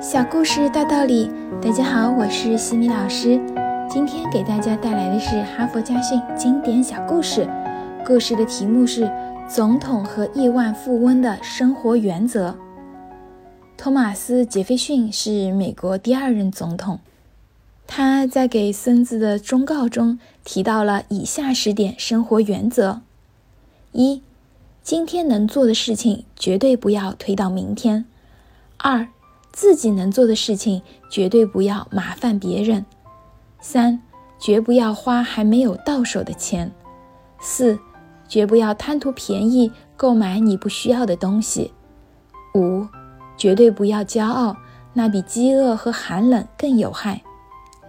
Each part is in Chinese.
小故事大道理，大家好，我是西米老师。今天给大家带来的是哈佛家训经典小故事，故事的题目是《总统和亿万富翁的生活原则》。托马斯·杰斐逊是美国第二任总统，他在给孙子的忠告中提到了以下十点生活原则：一、今天能做的事情绝对不要推到明天；二、自己能做的事情，绝对不要麻烦别人。三，绝不要花还没有到手的钱。四，绝不要贪图便宜购买你不需要的东西。五，绝对不要骄傲，那比饥饿和寒冷更有害。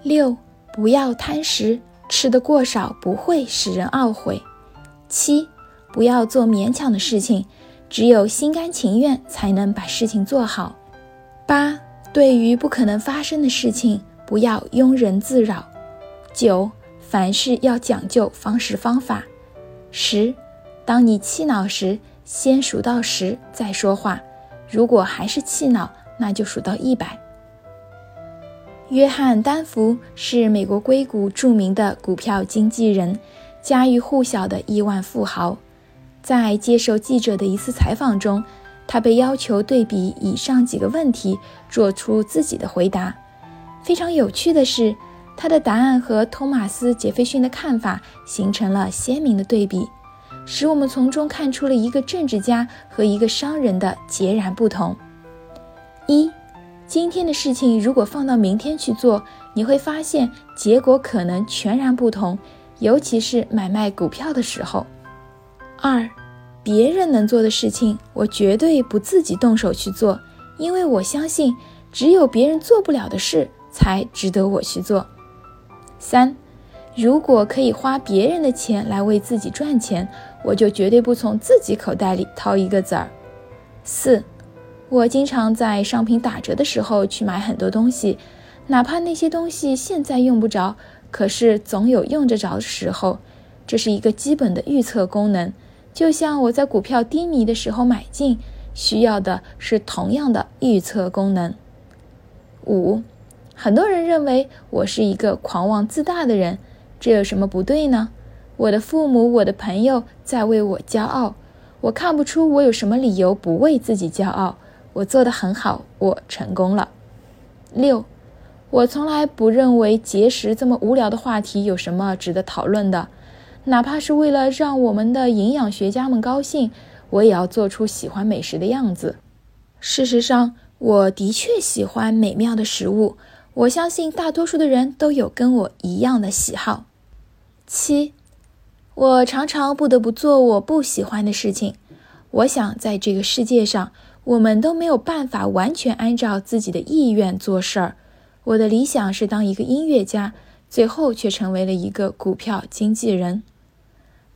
六，不要贪食，吃得过少不会使人懊悔。七，不要做勉强的事情，只有心甘情愿才能把事情做好。八，对于不可能发生的事情，不要庸人自扰。九，凡事要讲究方式方法。十，当你气恼时，先数到十再说话。如果还是气恼，那就数到一百。约翰丹福是美国硅谷著名的股票经纪人，家喻户晓的亿万富豪。在接受记者的一次采访中。他被要求对比以上几个问题，做出自己的回答。非常有趣的是，他的答案和托马斯·杰斐逊的看法形成了鲜明的对比，使我们从中看出了一个政治家和一个商人的截然不同。一，今天的事情如果放到明天去做，你会发现结果可能全然不同，尤其是买卖股票的时候。二。别人能做的事情，我绝对不自己动手去做，因为我相信，只有别人做不了的事，才值得我去做。三，如果可以花别人的钱来为自己赚钱，我就绝对不从自己口袋里掏一个子儿。四，我经常在商品打折的时候去买很多东西，哪怕那些东西现在用不着，可是总有用得着的时候，这是一个基本的预测功能。就像我在股票低迷的时候买进，需要的是同样的预测功能。五，很多人认为我是一个狂妄自大的人，这有什么不对呢？我的父母、我的朋友在为我骄傲，我看不出我有什么理由不为自己骄傲。我做得很好，我成功了。六，我从来不认为节食这么无聊的话题有什么值得讨论的。哪怕是为了让我们的营养学家们高兴，我也要做出喜欢美食的样子。事实上，我的确喜欢美妙的食物。我相信大多数的人都有跟我一样的喜好。七，我常常不得不做我不喜欢的事情。我想，在这个世界上，我们都没有办法完全按照自己的意愿做事儿。我的理想是当一个音乐家，最后却成为了一个股票经纪人。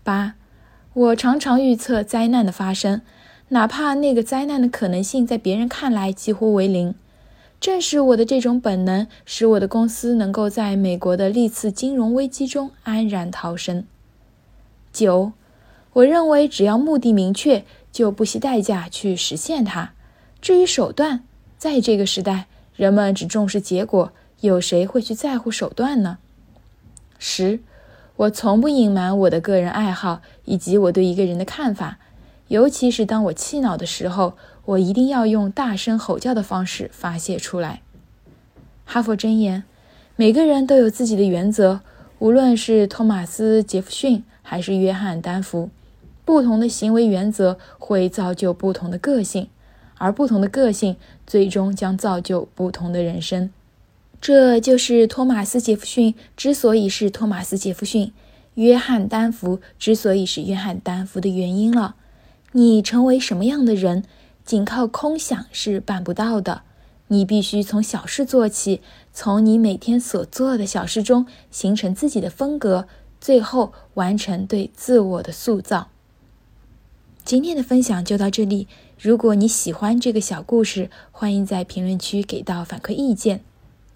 八，我常常预测灾难的发生，哪怕那个灾难的可能性在别人看来几乎为零。正是我的这种本能，使我的公司能够在美国的历次金融危机中安然逃生。九，我认为只要目的明确，就不惜代价去实现它。至于手段，在这个时代，人们只重视结果，有谁会去在乎手段呢？十。我从不隐瞒我的个人爱好以及我对一个人的看法，尤其是当我气恼的时候，我一定要用大声吼叫的方式发泄出来。哈佛箴言：每个人都有自己的原则，无论是托马斯·杰弗逊还是约翰·丹福，不同的行为原则会造就不同的个性，而不同的个性最终将造就不同的人生。这就是托马斯·杰弗逊之所以是托马斯·杰弗逊，约翰·丹福之所以是约翰·丹福的原因了。你成为什么样的人，仅靠空想是办不到的。你必须从小事做起，从你每天所做的小事中形成自己的风格，最后完成对自我的塑造。今天的分享就到这里。如果你喜欢这个小故事，欢迎在评论区给到反馈意见。